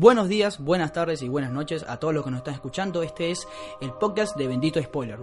Buenos días, buenas tardes y buenas noches a todos los que nos están escuchando. Este es el podcast de Bendito Spoiler.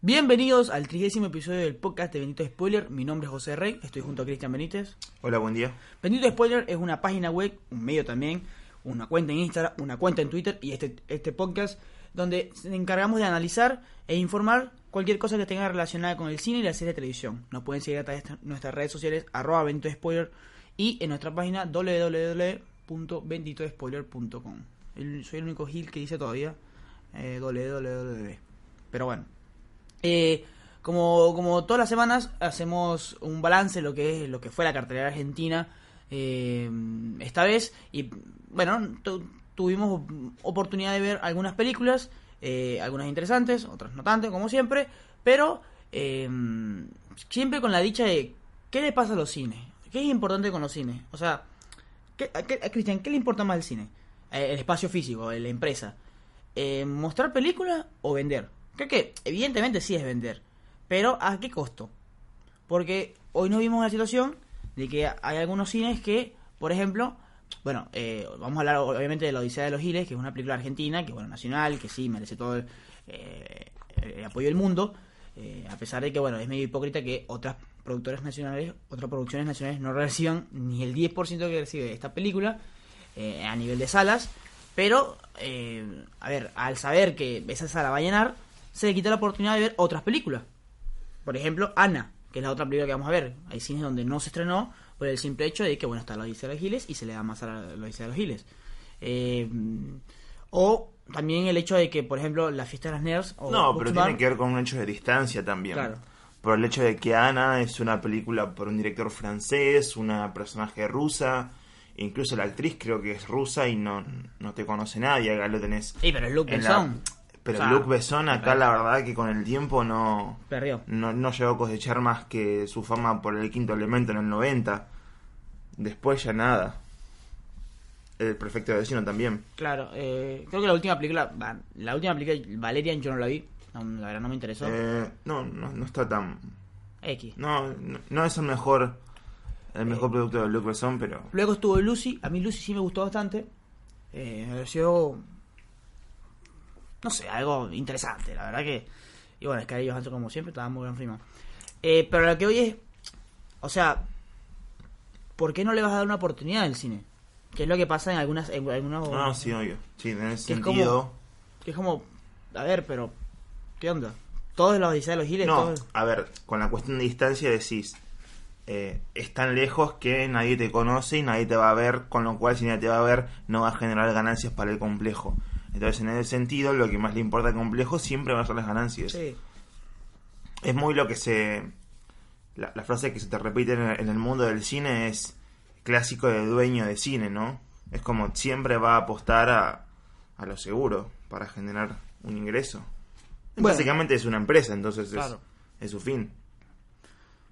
Bienvenidos al trigésimo episodio del podcast de Bendito Spoiler. Mi nombre es José Rey, estoy junto a Cristian Benítez. Hola, buen día. Bendito Spoiler es una página web, un medio también, una cuenta en Instagram, una cuenta en Twitter y este, este podcast donde nos encargamos de analizar e informar cualquier cosa que tenga relacionada con el cine y la serie de televisión. Nos pueden seguir a través de nuestras redes sociales, arroba Bendito Spoiler y en nuestra página www.benditospoiler.com. El- Soy el único Gil que dice todavía eh, www. Pero bueno. Eh, como, como todas las semanas hacemos un balance lo que es lo que fue la cartelera argentina eh, esta vez y bueno tu- tuvimos oportunidad de ver algunas películas eh, algunas interesantes otras no tanto como siempre pero siempre con la dicha de qué le pasa a los cines qué es importante con los cines o sea ¿qué, a qué- Cristian qué le importa más al cine Eh, el espacio físico la empresa eh, mostrar películas o vender. Creo que evidentemente sí es vender, pero ¿a qué costo? Porque hoy nos vimos una situación de que hay algunos cines que, por ejemplo, bueno, eh, vamos a hablar obviamente de La Odisea de los Giles, que es una película argentina, que bueno, nacional, que sí merece todo el, eh, el apoyo del mundo, eh, a pesar de que bueno, es medio hipócrita que otras productoras nacionales, otras producciones nacionales no reciban ni el 10% que recibe esta película eh, a nivel de salas, pero, eh, a ver, al saber que esa sala va a llenar, se le quita la oportunidad de ver otras películas. Por ejemplo, Ana, que es la otra película que vamos a ver. Hay cines donde no se estrenó por el simple hecho de que, bueno, está la Odisea de los Giles y se le da más a la, Odisea de los Giles. Eh, o también el hecho de que, por ejemplo, la fiesta de las nerds o No, pero tiene que ver con un hecho de distancia también. Claro. Por el hecho de que Ana es una película por un director francés, una personaje rusa, incluso la actriz creo que es rusa y no, no te conoce nadie, acá lo tenés. Sí, pero es Luc la- Besson. Pero O sea, Luc Besson acá la verdad que con el tiempo no, Perdió. no, no llegó a cosechar más que su fama por el quinto elemento en el 90. Después ya nada. El perfecto vecino también. Claro, eh, creo que la última película, la última película, Valerian, yo no la vi. No, la verdad no me interesó. Eh, no, no, no está tan... X. No, no, no es el mejor el mejor producto de Luc Besson, pero Luego estuvo Lucy. A mí Lucy sí me gustó bastante. Eh, me pareció. No sé, algo interesante, la verdad que. Y bueno, es que ellos Johansson, como siempre, estaba muy bien prima. Eh, pero lo que hoy es. O sea. ¿Por qué no le vas a dar una oportunidad al cine? Que es lo que pasa en algunas. En algunos, no, sí, obvio. Sí, en ese Que es sentido. Que es como. A ver, pero. ¿Qué onda? Todos los Odisea de los Giles. No, todos- a ver, con la cuestión de distancia decís, eh, es tan lejos que nadie te conoce y nadie te va a ver, con lo cual si nadie te va a ver no va a generar ganancias para el complejo. Entonces, en ese sentido, lo que más le importa al complejo siempre van a ser las ganancias. Sí. Es muy lo que se... La, la frase que se te repite en el, en el mundo del cine es clásico de dueño de cine, ¿no? Es como siempre va a apostar a, a lo seguro para generar un ingreso. Bueno. Básicamente es una empresa, entonces es- Claro. es, su fin.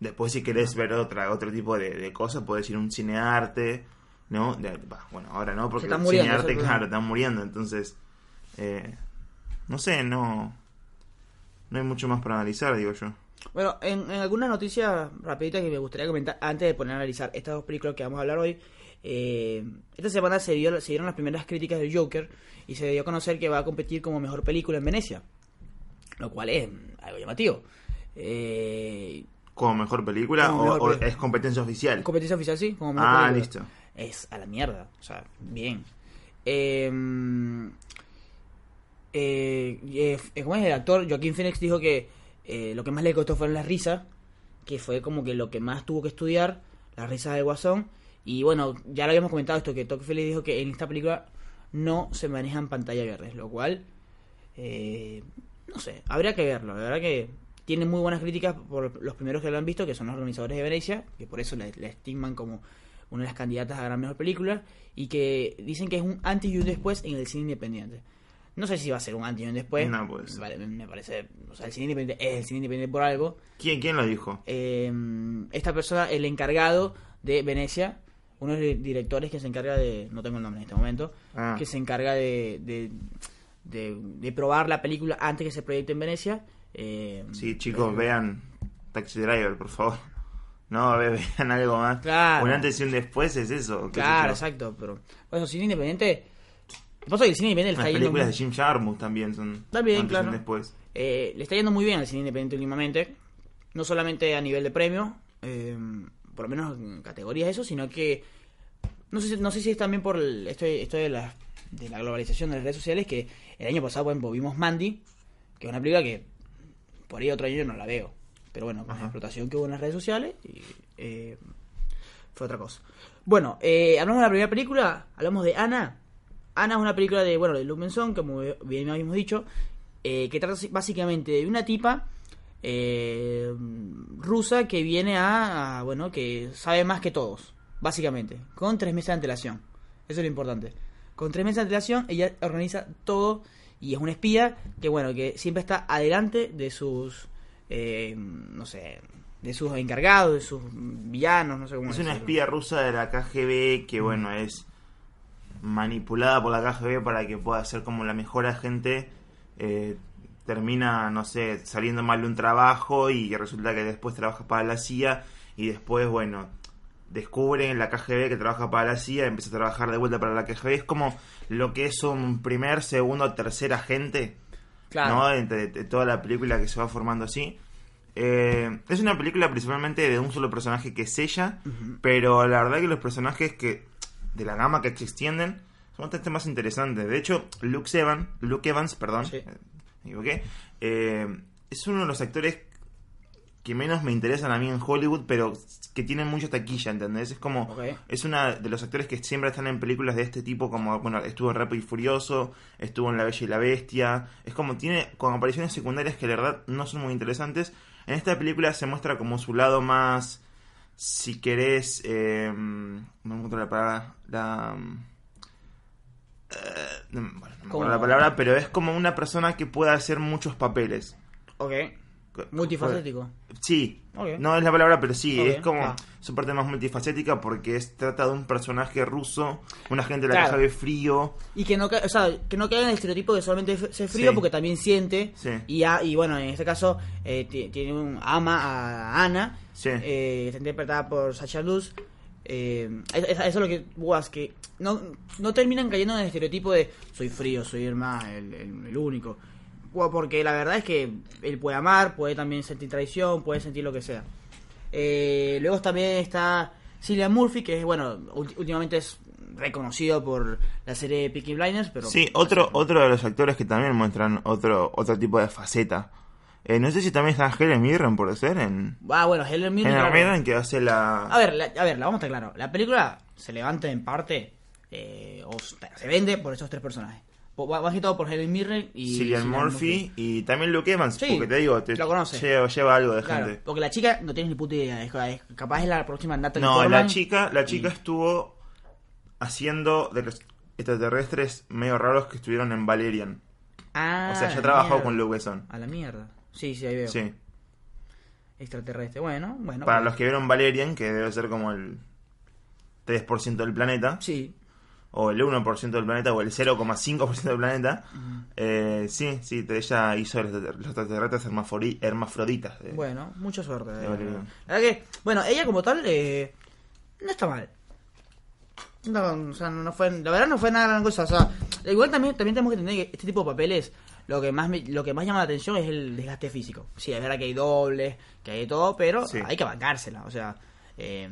Después si querés ver otra otro tipo de, de cosas, podés ir a un cinearte, ¿no? De- bah, bueno, ahora no, porque el muriendo, cinearte, claro, están muriendo, entonces... eh, no sé, no... No hay mucho más para analizar, digo yo. Bueno, en, en algunas noticias rapiditas que me gustaría comentar antes de poner a analizar estas dos películas que vamos a hablar hoy. eh, esta semana se, dio, se dieron las primeras críticas del Joker y se dio a conocer que va a competir como mejor película en Venecia. Lo cual es algo llamativo. Eh, ¿Como mejor película Como o, mejor o película. es competencia oficial? competencia oficial, sí. Como mejor Ah, película. listo. Es a la mierda. O sea, bien. Eh, eh, eh, ¿Cómo es? El actor Joaquín Phoenix dijo que eh, lo que más le costó fueron las risas. Que fue como que lo que más tuvo que estudiar. Las risas del guasón. Y bueno, ya lo habíamos comentado esto. Que Todd Phillips dijo que en esta película no se manejan pantalla verdes. Lo cual. eh, no sé, habría que verlo. La verdad que tiene muy buenas críticas por los primeros que lo han visto, que son los organizadores de Venecia, que por eso le, le estigman como una de las candidatas a gran mejor película, y que dicen que es un antes y un después en el cine independiente. No sé si va a ser un antes y un después. No, pues. Vale, me parece. O sea, el cine independiente es el cine independiente por algo. ¿Quién, ¿Quién lo dijo? Eh, esta persona, el encargado de Venecia, uno de los directores que se encarga de. No tengo el nombre en este momento. Ah. Que se encarga de, de, de, de probar la película antes que se proyecte en Venecia. Eh, Sí, chicos, vean Taxi Driver, por favor. No, ve- vean algo más. Claro. Un antes y un después es eso. Claro, exacto, pero eso cine independiente. Pasa que el cine independiente le Las está yendo películas de Jim Jarmusch también son También, antes y claro. un después. Eh, le está yendo muy bien al cine independiente últimamente. No solamente a nivel de premio, eh, por lo menos en categorías eso, sino que no sé, si- no sé si es también por el- esto, esto de, la, de la globalización de las redes sociales que el año pasado, por ejemplo, vimos Mandy, que es una película que por ahí otro año no la veo. Pero bueno, con la explotación que hubo en las redes sociales, y, eh, fue otra cosa. Bueno, eh, hablamos de la primera película, hablamos de Ana. Ana es una película de, bueno, de Luc Besson, como bien habíamos dicho, eh, que trata básicamente de una tipa eh, rusa que viene a, a, bueno, que sabe más que todos, básicamente, con tres meses de antelación. Eso es lo importante. Con tres meses de antelación, ella organiza todo y es una espía que, bueno, que siempre está adelante de sus, eh, no sé, de sus encargados, de sus villanos, no sé cómo Es una espía rusa de la KGB que, bueno, es manipulada por la KGB para que pueda ser como la mejor agente. Eh, termina, no sé, saliendo mal de un trabajo y resulta que después trabaja para la CIA y después, bueno, descubre en la KGB que trabaja para la CIA, empieza a trabajar de vuelta para la KGB. Es como lo que es un primer, segundo, tercer agente. Claro. ¿no? Entre, de toda la película que se va formando así. Eh, es una película principalmente de un solo personaje que es ella, pero la verdad que los personajes que de la gama que se extienden son bastante más interesantes. De hecho, Luke Evans, Luke Evans, perdón, Sí. eh, eh, es uno de los actores que menos me interesan a mí en Hollywood, pero que tienen mucha taquilla, ¿entendés? Es como, es una de los actores que siempre están en películas de este tipo, como, bueno, estuvo en Rápido y Furioso, estuvo en La Bella y la Bestia, es como, tiene con apariciones secundarias que la verdad no son muy interesantes. En esta película se muestra como su lado más, si querés, eh, no me encuentro la palabra, la... eh, no, me- bueno, no me ¿Cómo? acuerdo la palabra, pero es como una persona que puede hacer muchos papeles. Ok. Multifacético. Sí, no es la palabra, pero sí, es como ah. su parte más multifacética porque es, trata de un personaje ruso, un agente de la Claro. KGB frío. Y que no, o sea, que no caiga en el estereotipo de solamente ser frío Sí. porque también siente. Sí. Y, a- y bueno, en este caso eh, ti- tiene un ama a Ana. Sí. eh, está interpretada por Sacha Luz. Eh, eso, eso es lo que guas, que no, no terminan cayendo en el estereotipo de soy frío, soy el más, el, el- el único. Porque la verdad es que él puede amar, puede también sentir traición, puede sentir lo que sea. Eh, luego también está Cillian Murphy, que es, bueno, últimamente es reconocido por la serie Peaky Blinders, pero... Sí, otro, otro de los actores que también muestran otro, otro tipo de faceta. Eh, no sé si también está Helen Mirren, por ser, en... Ah, bueno, Helen Mirren... Helen claro. Mirren que hace la... A ver, la, a ver, la vamos a estar claro. La película se levanta en parte, eh, o se vende por esos tres personajes. Más que todo por Helen Mirren y... Cillian Murphy y también Luke Evans, Sí, porque te digo, te lo conoce. Lleva, lleva algo de Claro, gente. porque la chica no tienes ni puta idea. Es, es- capaz es la próxima Natalie No, la chica, la chica y- estuvo haciendo de los extraterrestres medio raros que estuvieron en Valerian. Ah, o sea, ya la trabajó con Luke Besson. A la mierda. Sí, sí, ahí veo. Sí. Extraterrestre. Bueno, bueno. Para bueno. los que vieron Valerian, que debe ser como el 3% del planeta, Sí. O el 1% del planeta, o el 0,5% del planeta, eh, sí, sí, te- ella hizo los los extraterrestres hermafroditas. de- Bueno, mucha suerte. Eh. La verdad que, bueno, ella como tal, eh, no está mal. No, o sea, no fue, la verdad no fue nada gran cosa. O sea, igual también, también tenemos que entender que este tipo de papeles, lo que más me- lo que más llama la atención es el desgaste físico. Sí, es verdad que hay dobles, que hay todo, pero Sí. hay que bancársela. O sea, eh,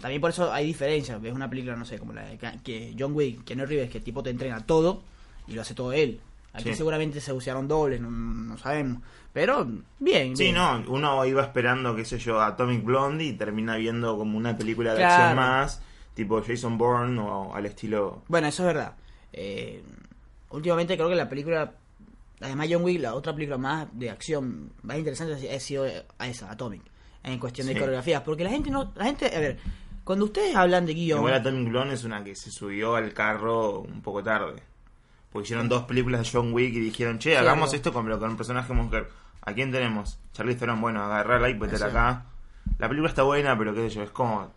también por eso hay diferencias. Ves una película, no sé, como la de que John Wick, que no Reeves, que el tipo te entrena todo y lo hace todo él. Aquí Sí. seguramente se usaron dobles, no, no sabemos. Pero bien, Sí, bien. no, uno iba esperando, qué sé yo, Atomic Blonde y termina viendo como una película de Claro. acción más, tipo Jason Bourne o al estilo... Bueno, eso es verdad. Eh, últimamente creo que la película, además John Wick, la otra película más de acción más interesante ha sido a esa, Atomic, en cuestión de Sí. coreografías. Porque la gente no, la gente, a ver, cuando ustedes hablan de guion, Igual Atomic Blonde es una que se subió al carro un poco tarde. Porque hicieron dos películas de John Wick y dijeron, che, hagamos esto con, con un personaje mujer. ¿A quién tenemos? Charlie Theron, bueno, agarrarla y meterla Sí. acá. La película está buena, pero qué sé yo, es como...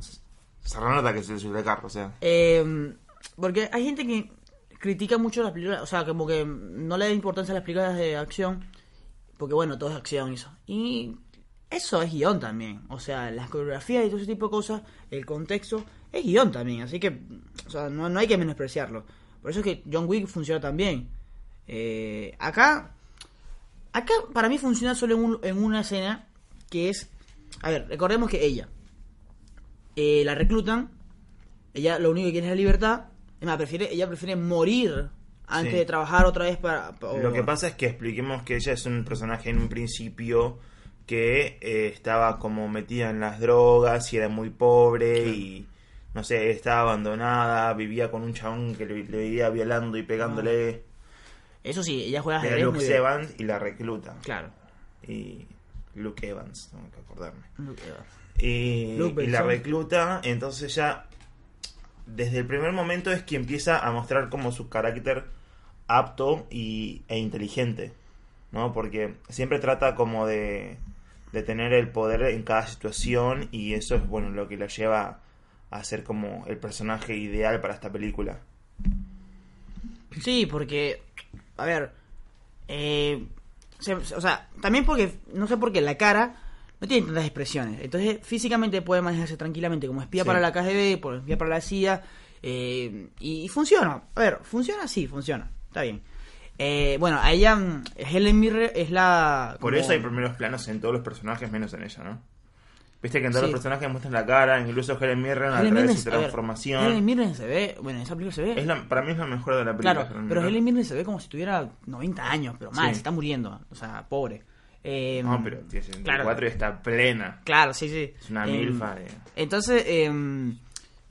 Se renota que se subió al carro, o sea... eh, porque hay gente que critica mucho las películas, o sea, como que no le da importancia a las películas de acción, porque bueno, todo es acción y eso. Y eso es guion también. O sea, las coreografías y todo ese tipo de cosas, el contexto, es guion también. Así que, o sea, no, no hay que menospreciarlo. Por eso es que John Wick funciona también. Eh, acá, acá para mí funciona solo en, un- en una escena que es, a ver, recordemos que ella eh, la reclutan, ella lo único que quiere es la libertad, es más, prefiere, ella prefiere morir antes Sí. de trabajar otra vez para... Lo que pasa es que expliquemos que ella es un personaje en un principio que eh, estaba como metida en las drogas y era muy pobre y no sé, estaba abandonada, vivía con un chabón que le, le vivía violando y pegándole. Eso sí, ella juega ajedrez Luke muy bien. Evans y la recluta. Claro. Y Luke Evans, tengo que acordarme. Luke Evans. Y, Luke y la recluta, entonces ya desde el primer momento es que empieza a mostrar como su carácter apto y, e inteligente, ¿no? Porque siempre trata como de, de tener el poder en cada situación y eso es, bueno, lo que la lleva a ser como el personaje ideal para esta película. Sí, porque, a ver, eh, o sea, también porque, no sé por qué la cara no tiene tantas expresiones. Entonces, físicamente puede manejarse tranquilamente como espía Sí. para la KGB, por espía para la CIA, eh, y, y funciona. A ver, funciona, sí, funciona. Está bien. Eh, bueno, a ella, mm, Helen Mirren es la... Por como- eso hay primeros planos en todos los personajes menos en ella, ¿no? Viste que en todos Sí. los personajes muestran la cara, incluso Helen Mirren a Helen través de su a ver, transformación. Helen Mirren se ve, bueno, en esa película se ve. Es la- para mí es la mejor de la película. Claro, Helen pero. Helen Mirren se ve como si tuviera 90 años, pero mal, Sí. se está muriendo. O sea, pobre. Eh, No, pero tiene 74 claro. y está plena. Claro, sí, sí. Es una Eh, milfa de- Entonces, eh,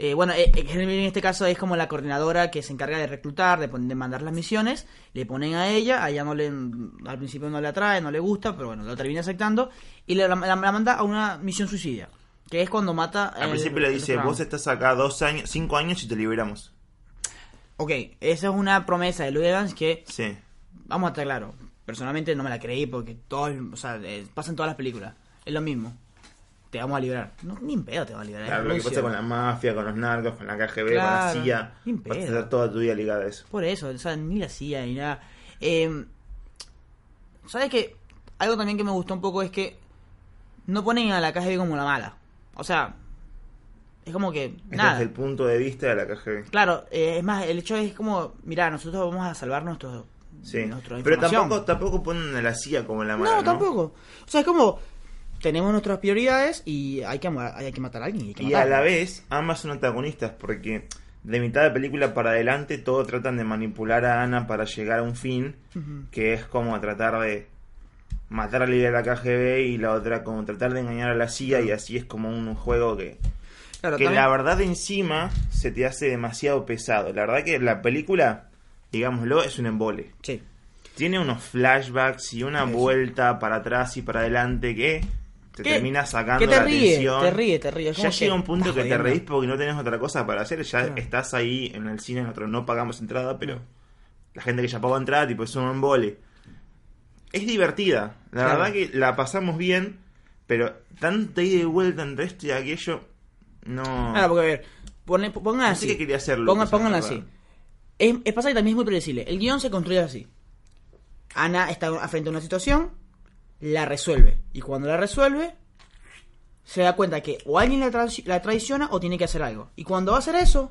eh, bueno, eh, en este caso es como la coordinadora que se encarga de reclutar, de, de mandar las misiones. Le ponen a ella, a ella no le, al principio no le atrae, no le gusta, pero bueno, lo termina aceptando. Y le, la, manda a una misión suicida, que es cuando mata... Al el- principio le dice, vos estás acá dos años, cinco años y te liberamos. Ok, esa es una promesa de Louis Evans que Sí. Vamos a estar claro. Personalmente no me la creí porque todo, o sea, eh, pasa en todas las películas. Es lo mismo. Te vamos a liberar. No, ni en pedo te va a liberar. Claro, lo que pasa con la mafia, con los narcos, con la KGB, Claro, con la CIA. ni Vas a pedo. estar toda tu vida ligada a eso. Por eso, o sea, ni la CIA ni nada. Eh, ¿Sabes qué? Algo también que me gustó un poco es que no ponen a la KGB como la mala. O sea, es como que Es nada. Desde el punto de vista de la KGB. Claro, eh, es más, el hecho es como, mira, nosotros vamos a salvar nuestro, Sí. nuestra Pero tampoco, tampoco ponen a la CIA como la mala, No, ¿no? tampoco. O sea, es como tenemos nuestras prioridades y hay que hay que matar a alguien. y hay que Y a la vez, ambas son antagonistas porque de mitad de película para adelante todo tratan de manipular a Ana para llegar a un fin que es como tratar de matar al líder de la KGB y la otra como tratar de engañar a la CIA y así es como un juego que, Claro, que también- la verdad encima se te hace demasiado pesado. La verdad que la película, digámoslo, es un embole. Sí. Tiene unos flashbacks y una vuelta para atrás y para adelante que te termina sacando Que te la ríe, atención. te ríe, te ríe. Ya llega un punto estás que te reís porque no tenés otra cosa para hacer. Ya estás ahí en el cine, nosotros no pagamos entrada, pero No. la gente que ya pagó entrada, tipo, es un embole. Es divertida. La Claro. verdad que la pasamos bien, pero tanta ida y vuelta entre esto y aquello, no. Claro, porque a ver, pongan No así. qué quería hacer, Pongan, la así. Es, es pasa que también es muy predecible. El guion se construye así. Ana está frente a una situación, la resuelve. Y cuando la resuelve, se da cuenta que o alguien la, la traiciona o tiene que hacer algo. Y cuando va a hacer eso,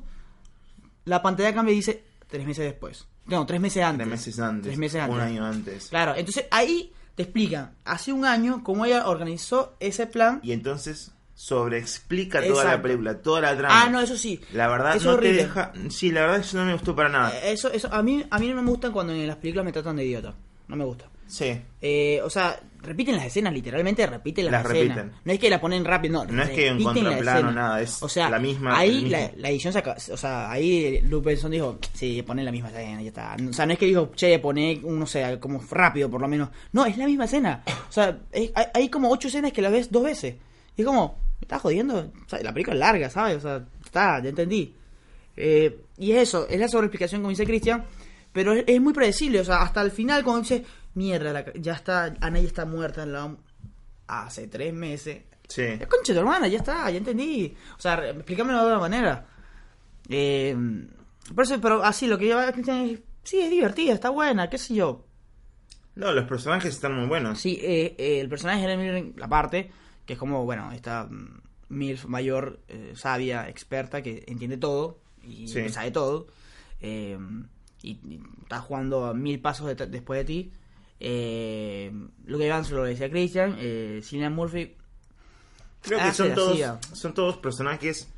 la pantalla cambia y dice tres meses después. No, tres meses antes. Tres meses antes. Tres meses antes. Un año antes. Claro, entonces ahí te explican, hace un año, cómo ella organizó ese plan. Y entonces sobreexplica toda la película, toda la trama. Ah, no, eso sí. La verdad Eso no es horrible. te deja. Sí, la verdad eso no me gustó para nada. Eh, Eso, eso, a mí, a mí no me gusta cuando en las películas me tratan de idiota. No me gusta. Sí. Eh, o sea, repiten las escenas, literalmente repiten las, Las escenas. repiten. No es que la ponen rápido, no. No es que en contraplano, nada, es o sea, la misma- Ahí la, la edición saca, o sea, ahí Luke Benson dijo, sí, ponen la misma escena, ya está. O sea, no es que dijo, che, pone, un, no sé, como rápido por lo menos. No, es la misma escena. O sea, es- hay, hay como ocho escenas que la ves dos veces. Y es como, ¿me estás jodiendo? O sea, la película es larga, ¿sabes? O sea, está, ya entendí. Eh, y es eso, es la sobreexplicación como dice Cristian, pero es, es muy predecible, o sea, hasta el final cuando dice, mierda, la ya está, Ana ya está muerta en la... hace tres meses. Sí. Ya, concha de tu hermana, ya está, ya entendí. O sea, explícamelo de otra manera. Eh, por eso, pero así, lo que es, sí, es divertida, está buena, qué sé yo. No, los personajes están muy buenos. Sí, eh, eh, el personaje de la parte, que es como, bueno, esta mm, MILF mayor, eh, sabia, experta, que entiende todo y Sí. sabe todo, eh, y, y está jugando a mil pasos de- después de ti. Eh, Luke Evans lo decía Christian, eh, Cillian Murphy, Creo que son todos, son todos personajes,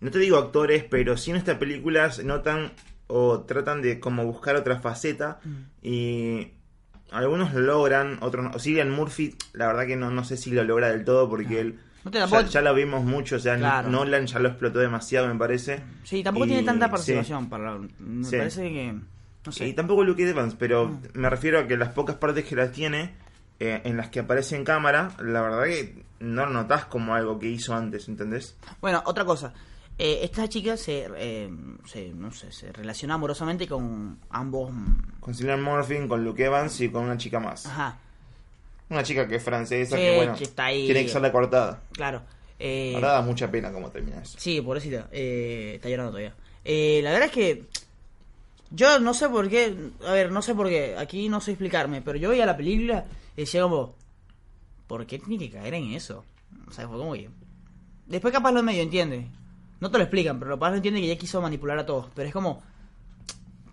no te digo actores, pero sí en esta película se notan o tratan de como buscar otra faceta Mm. y algunos lo logran, otros no. Cillian Murphy, la verdad que no, no sé si lo logra del todo porque él No te ya, tampoco- ya lo vimos mucho, o sea, Claro. Nolan ya lo explotó demasiado me parece. Sí, tampoco Y- tiene tanta sí. participación. Para, me Sí. parece que. No sé. Y tampoco Luke Evans, pero Mm. me refiero a que las pocas partes que las tiene, eh, en las que aparece en cámara, la verdad que no lo notás como algo que hizo antes, ¿entendés? Bueno, otra cosa. Eh, esta chica se, eh, se, no sé, se relaciona amorosamente con ambos. Con Cillian Murphy, con Luke Evans y con una chica más. Ajá, Una chica que es francesa, Sí, que bueno, que está ahí. tiene que ser la cortada. claro. Eh, Ahora da mucha pena cómo termina eso. sí, pobrecita. Eh, está llorando todavía. Eh, la verdad es que. Yo no sé por qué. A ver, no sé por qué. Aquí no sé explicarme. Pero yo veía la película y decía como. ¿Por qué tiene que caer en eso? O sea, fue como que. Después capaz lo medio entiende. No te lo explican, pero capaz lo entiende que ella quiso manipular a todos. Pero es como.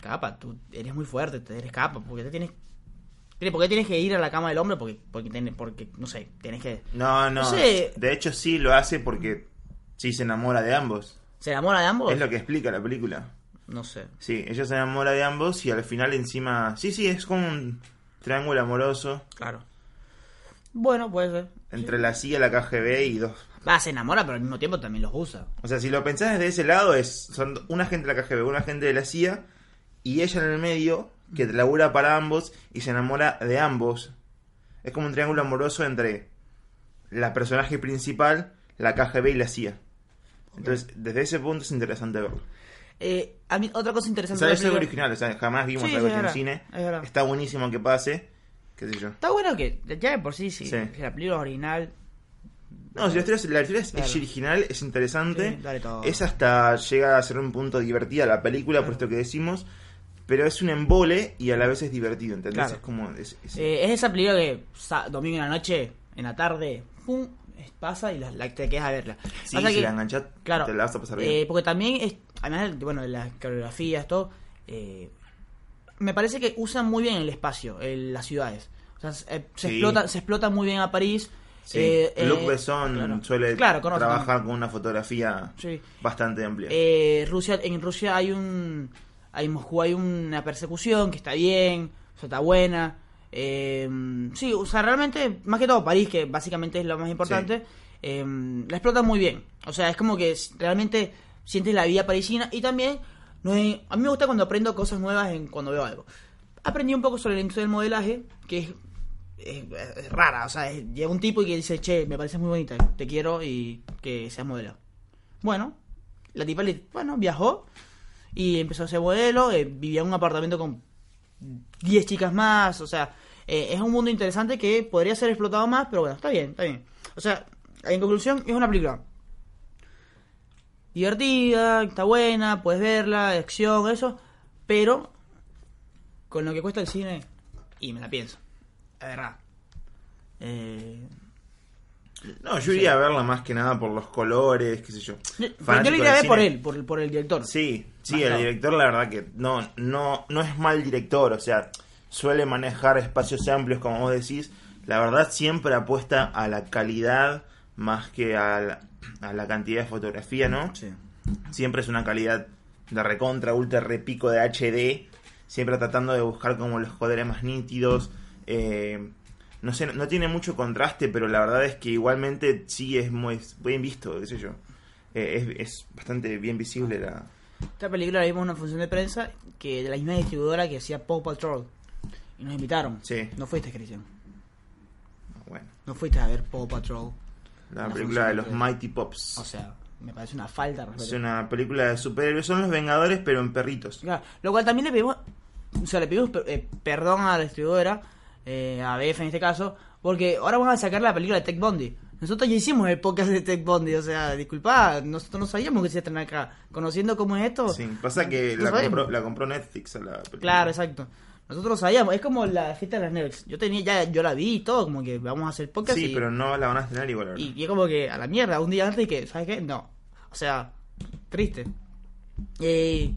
Capa, tú eres muy fuerte, te eres capa. ¿Por qué te tienes. ¿Por qué tienes que ir a la cama del hombre? Porque, porque, porque no sé, tienes que. No, no. No sé. De hecho, sí lo hace porque sí se enamora de ambos. ¿Se enamora de ambos? Es lo que explica la película. No sé. Sí, ella se enamora de ambos y al final encima... Sí, sí, es como un triángulo amoroso Claro. Bueno, puede ser. entre la CIA, la KGB y dos... Va, se enamora, pero al mismo tiempo también los usa. O sea, si lo pensás desde ese lado, es son un agente de la KGB, un agente de la CIA y ella en el medio que labura para ambos y se enamora de ambos. Es como un triángulo amoroso entre la personaje principal, la KGB y la CIA. Entonces, desde ese punto es interesante verlo. Eh, a mí, otra cosa O interesante sea, de es la algo película- original, o sea, jamás vimos Sí, algo sí, así en cine. es. Está buenísimo que pase, qué sé yo. Está bueno que ya de por sí, sí, Sí. la película original. No, si la historia, la historia es, Claro. es original, es interesante. Sí. Es hasta llega a ser un punto divertida la película, por esto que decimos. Pero es un embole y a la vez es divertido, ¿entendés? Claro. Es como. es- es- Eh, es esa película que domingo en la noche, en la tarde, pum, pasa y la, la- te quedas a verla. sí, Pasa si que- la enganchás, Claro. te la vas a pasar bien. Eh, porque también, es, además, de- bueno, de las coreografías, todo, eh, me parece que usan muy bien el espacio, el- las ciudades. O sea, se, eh, se Sí. explota, se explota muy bien a París. Sí. Eh, Luc Besson claro. suele Claro, conoce. trabajar con una fotografía Sí. bastante amplia. Eh, Rusia, en Rusia hay un, hay en Moscú hay una persecución que está bien, o sea, está buena. Eh, sí, o sea, realmente, más que todo París, que básicamente es lo más importante, eh, la explotan muy bien. O sea, es como que realmente sientes la vida parisina y también, no es- a mí me gusta cuando aprendo cosas nuevas en, cuando veo algo. Aprendí un poco sobre la industria del modelaje, que es, es- es rara, o sea, es- llega un tipo y que dice, che, me parece muy bonita, te quiero y que seas modelo. Bueno, la tipa, le, bueno, viajó y empezó a ser modelo, eh, vivía en un apartamento con 10 chicas más, o sea, eh, es un mundo interesante que podría ser explotado más, pero bueno, está bien, está bien. O sea, en conclusión, es una película divertida, está buena, puedes verla, de acción, eso, pero con lo que cuesta el cine, y me la pienso, la verdad. Eh, no, yo iría a verla más que nada por los colores, qué sé yo. yo la iría a ver por él, por, por el director. Sí, sí, Más el claro. director la verdad que no, no, no es mal director, o sea, suele manejar espacios amplios como vos decís, la verdad siempre apuesta a la calidad más que a la, a la cantidad de fotografía, ¿no? Sí. Siempre es una calidad de recontra, ultra repico de HD, siempre tratando de buscar como los colores más nítidos, eh, no sé, no tiene mucho contraste, pero la verdad es que igualmente sí es muy bien visto, qué sé yo. Eh, es, es bastante bien visible la, Esta película la vimos en una función de prensa que de la misma distribuidora que hacía Paw Patrol. Y nos invitaron. Sí. No fuiste, Cristian. Bueno, No fuiste a ver Paw Patrol. la película de los de- Mighty Pops. O sea, me parece una falta es una película de superhéroes, son los Vengadores, pero en perritos. Claro, lo cual también le pedimos, o sea, le pedimos eh, perdón a la distribuidora, eh, a BF en este caso, porque ahora van a sacar la película de Tech Bondi. Nosotros ya hicimos el podcast de Tech Bondi, o sea, disculpa, nosotros no sabíamos que se estrenan acá. Conociendo cómo es esto. Sí, pasa que la compró, la compró Netflix a la película. Claro, exacto. Nosotros lo sabíamos, es como la fiesta de las Nerds. Yo tenía, ya, yo la vi y todo, como que vamos a hacer podcast Sí, y, pero no la van a estrenar igual. ahora. y, y es como que a la mierda, un día antes y que, ¿sabes qué? No. O sea, triste. Eh,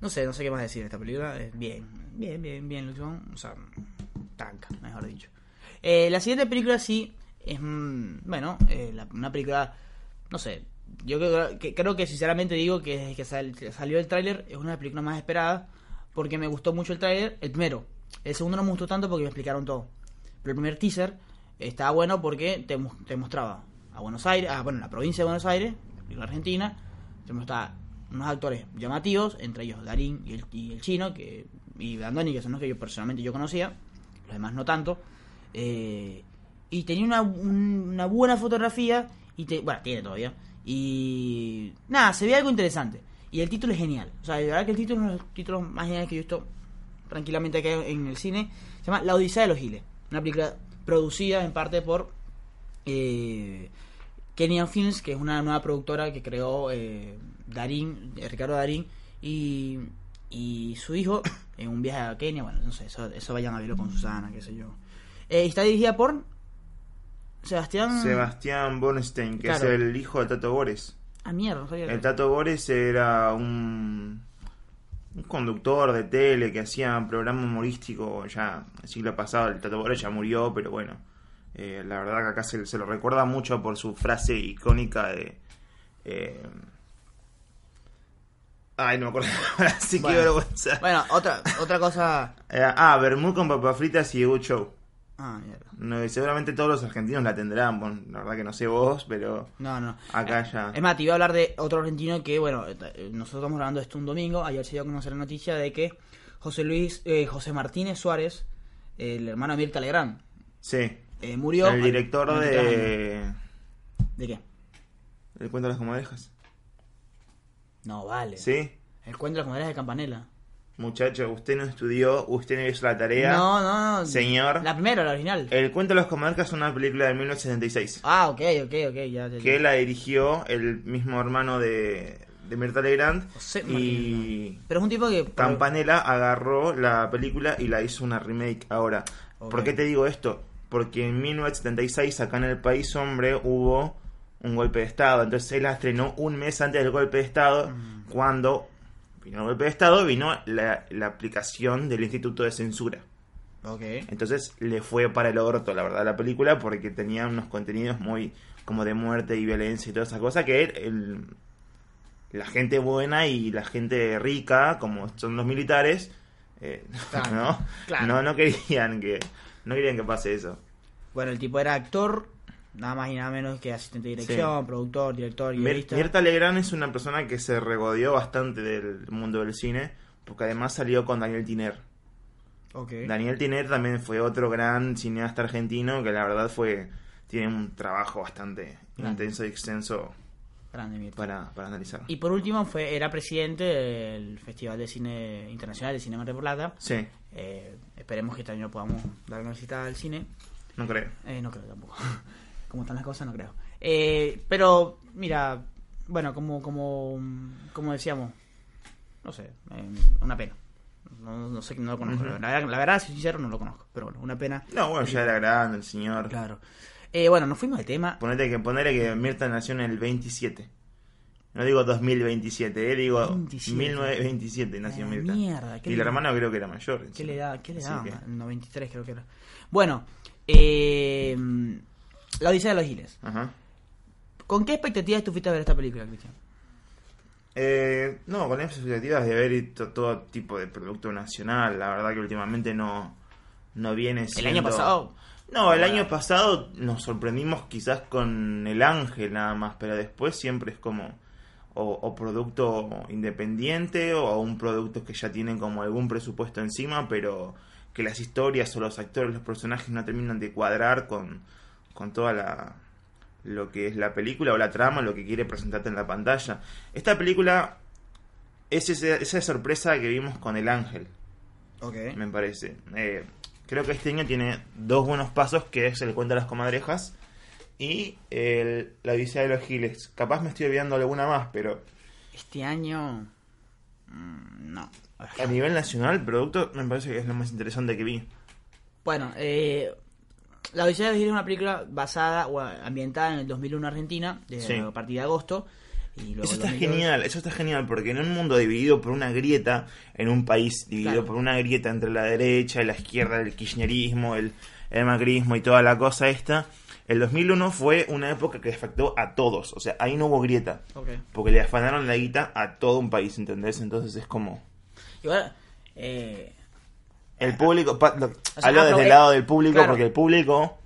no sé, no sé qué más decir de esta película. Eh, bien, bien, bien, bien, Luchón. O sea, tanca, mejor dicho. Eh, la siguiente película sí es, mm, bueno, eh, la- una película, no sé, yo creo que, creo que sinceramente digo que desde que sal- salió el tráiler es una de las películas más esperadas porque me gustó mucho el tráiler, el primero. El segundo no me gustó tanto porque me explicaron todo. Pero el primer teaser estaba bueno porque te, te mostraba a Buenos Aires, bueno, la provincia de Buenos Aires, la Argentina, te mostraba unos actores llamativos, entre ellos Darín y el, y el chino, que, y Andoni, que son los que yo personalmente yo conocía, los demás no tanto. Eh, y tenía una, un- una buena fotografía, y bueno, tiene todavía. Y nada, se ve algo interesante. Y el título es genial. O sea, de verdad que el título es uno de los títulos más geniales que yo he visto tranquilamente acá en el cine. Se llama La Odisea de los Giles. Una película producida en parte por eh, Kenya Films, que es una nueva productora que creó eh, Darín, eh, Ricardo Darín, y, y su hijo en un viaje a Kenia. Bueno, no sé, eso, eso vayan a verlo con Susana, qué sé yo. Eh, está dirigida por Sebastián. Sebastián Bornstein, que Claro. es el hijo de Tato Bores. Ah, mierda, no sabía El que- Tato Bores era un, un conductor de tele que hacía un programa humorístico ya el siglo pasado. El Tato Bores ya murió, pero bueno, eh, la verdad que acá se, se lo recuerda mucho por su frase icónica de... eh, Ay, no me acuerdo. Así que Bueno. vergüenza. Bueno, otra, otra cosa. Eh, ah, Bermud con papas fritas y Good Show. Ah, mierda. No, seguramente todos los argentinos la tendrán. Bueno, la verdad que no sé vos, pero No, no. acá ya. Es más, te iba a hablar de otro argentino que, bueno, eh, nosotros estamos grabando esto un domingo. Ayer se dio a conocer la noticia de que José Luis, eh, José Martínez Suárez, el hermano de Mirta Legrand, Sí. eh, murió. El director al- de. ¿De qué? ¿El cuento de las comadrejas? No, vale. ¿Sí? El cuento de las comadres de Campanella. Muchacho, usted no estudió, usted no hizo la tarea. No, no, no. Señor. La primera, la original. El cuento de las comadrejas es una película de 1976. Ah, ok, ok, ok, ya. ya, ya. Que la dirigió el mismo hermano de, de Mirta Legrand. José y Pero es un tipo que. Campanella agarró la película y la hizo una remake ahora. ¿Por qué te digo esto? Porque en 1976 acá en el país, hombre, hubo un golpe de Estado. Entonces él la estrenó un mes antes del golpe de Estado. Mm. Cuando vino el golpe de Estado, vino la, la aplicación del Instituto de Censura. Ok. Entonces le fue para el orto, la verdad, la película, porque tenía unos contenidos muy como de muerte y violencia y toda esa cosa que el- la gente buena y la gente rica, como son los militares, eh, Claro, ¿no? claro. no no querían que no querían que pase eso. Bueno, el tipo era actor, nada más y nada menos que asistente de dirección, Sí. productor, director, guionista. Mirta Legrand es una persona que se regodeó bastante del mundo del cine, porque además salió con Daniel Tiner. Daniel Tiner también fue otro gran cineasta argentino que la verdad fue tiene un trabajo bastante Grande. intenso y extenso Grande para, para analizar. Y por último fue era presidente del Festival de Cine Internacional de Cine Mar del Plata. Sí, Eh, esperemos que este año podamos dar una visita al cine. no creo. Eh, no creo tampoco. como están las cosas, no creo. Eh, pero, mira, bueno, como, como, como decíamos, no sé, eh, una pena. No, no sé, no lo conozco. La, verdad, la verdad, si soy sincero, no lo conozco. Pero bueno, una pena. No, bueno, ya era grande el señor. Claro. Eh, bueno, nos fuimos de tema. Ponete que, ponele que Mirta nació en el 27. No digo 2027, eh, digo 27. 1927 nació Eh, Mirta. mierda, ¿qué y la hermana creo que era mayor. ¿Qué encima. le da? ¿Qué le da? que- El 93 creo que era. Bueno, eh, La Odisea de los Giles. Ajá. ¿Con qué expectativas tú fuiste a ver esta película, Cristian? Eh, no, con expectativas de ver to- todo tipo de producto nacional. La verdad que últimamente no, no viene El año pasado. No, el año pasado nos sorprendimos quizás con El Ángel nada más, pero después siempre es como o, o producto independiente o un producto que ya tienen como algún presupuesto encima, pero que las historias o los actores, los personajes no terminan de cuadrar con, con toda la lo que es la película o la trama, lo que quiere presentarte en la pantalla. Esta película es ese- esa sorpresa que vimos con El Ángel Ok. me parece. Eh, creo que este año tiene dos buenos pasos, que es el cuento de las comadrejas y el, la odisea de los giles. Capaz me estoy olvidando alguna más, pero Este año. mm, no. A nivel nacional, el producto me parece que es lo más interesante que vi. Bueno, eh, La Odisea de Virgilio es una película basada o ambientada en el 2001 Argentina, de, Sí. a partir de agosto. Y luego Eso está 2002. genial, eso está genial, porque en un mundo dividido por una grieta, en un país dividido Claro. por una grieta entre la derecha y la izquierda, el kirchnerismo, el, el macrismo y toda la cosa esta, el 2001 fue una época que afectó a todos, o sea, ahí no hubo grieta, Ok. porque le afanaron la guita a todo un país, ¿entendés? Entonces es como... Igual, eh, El público, pa- lo- sea, hablo ah, desde el lado del público, claro. porque el público,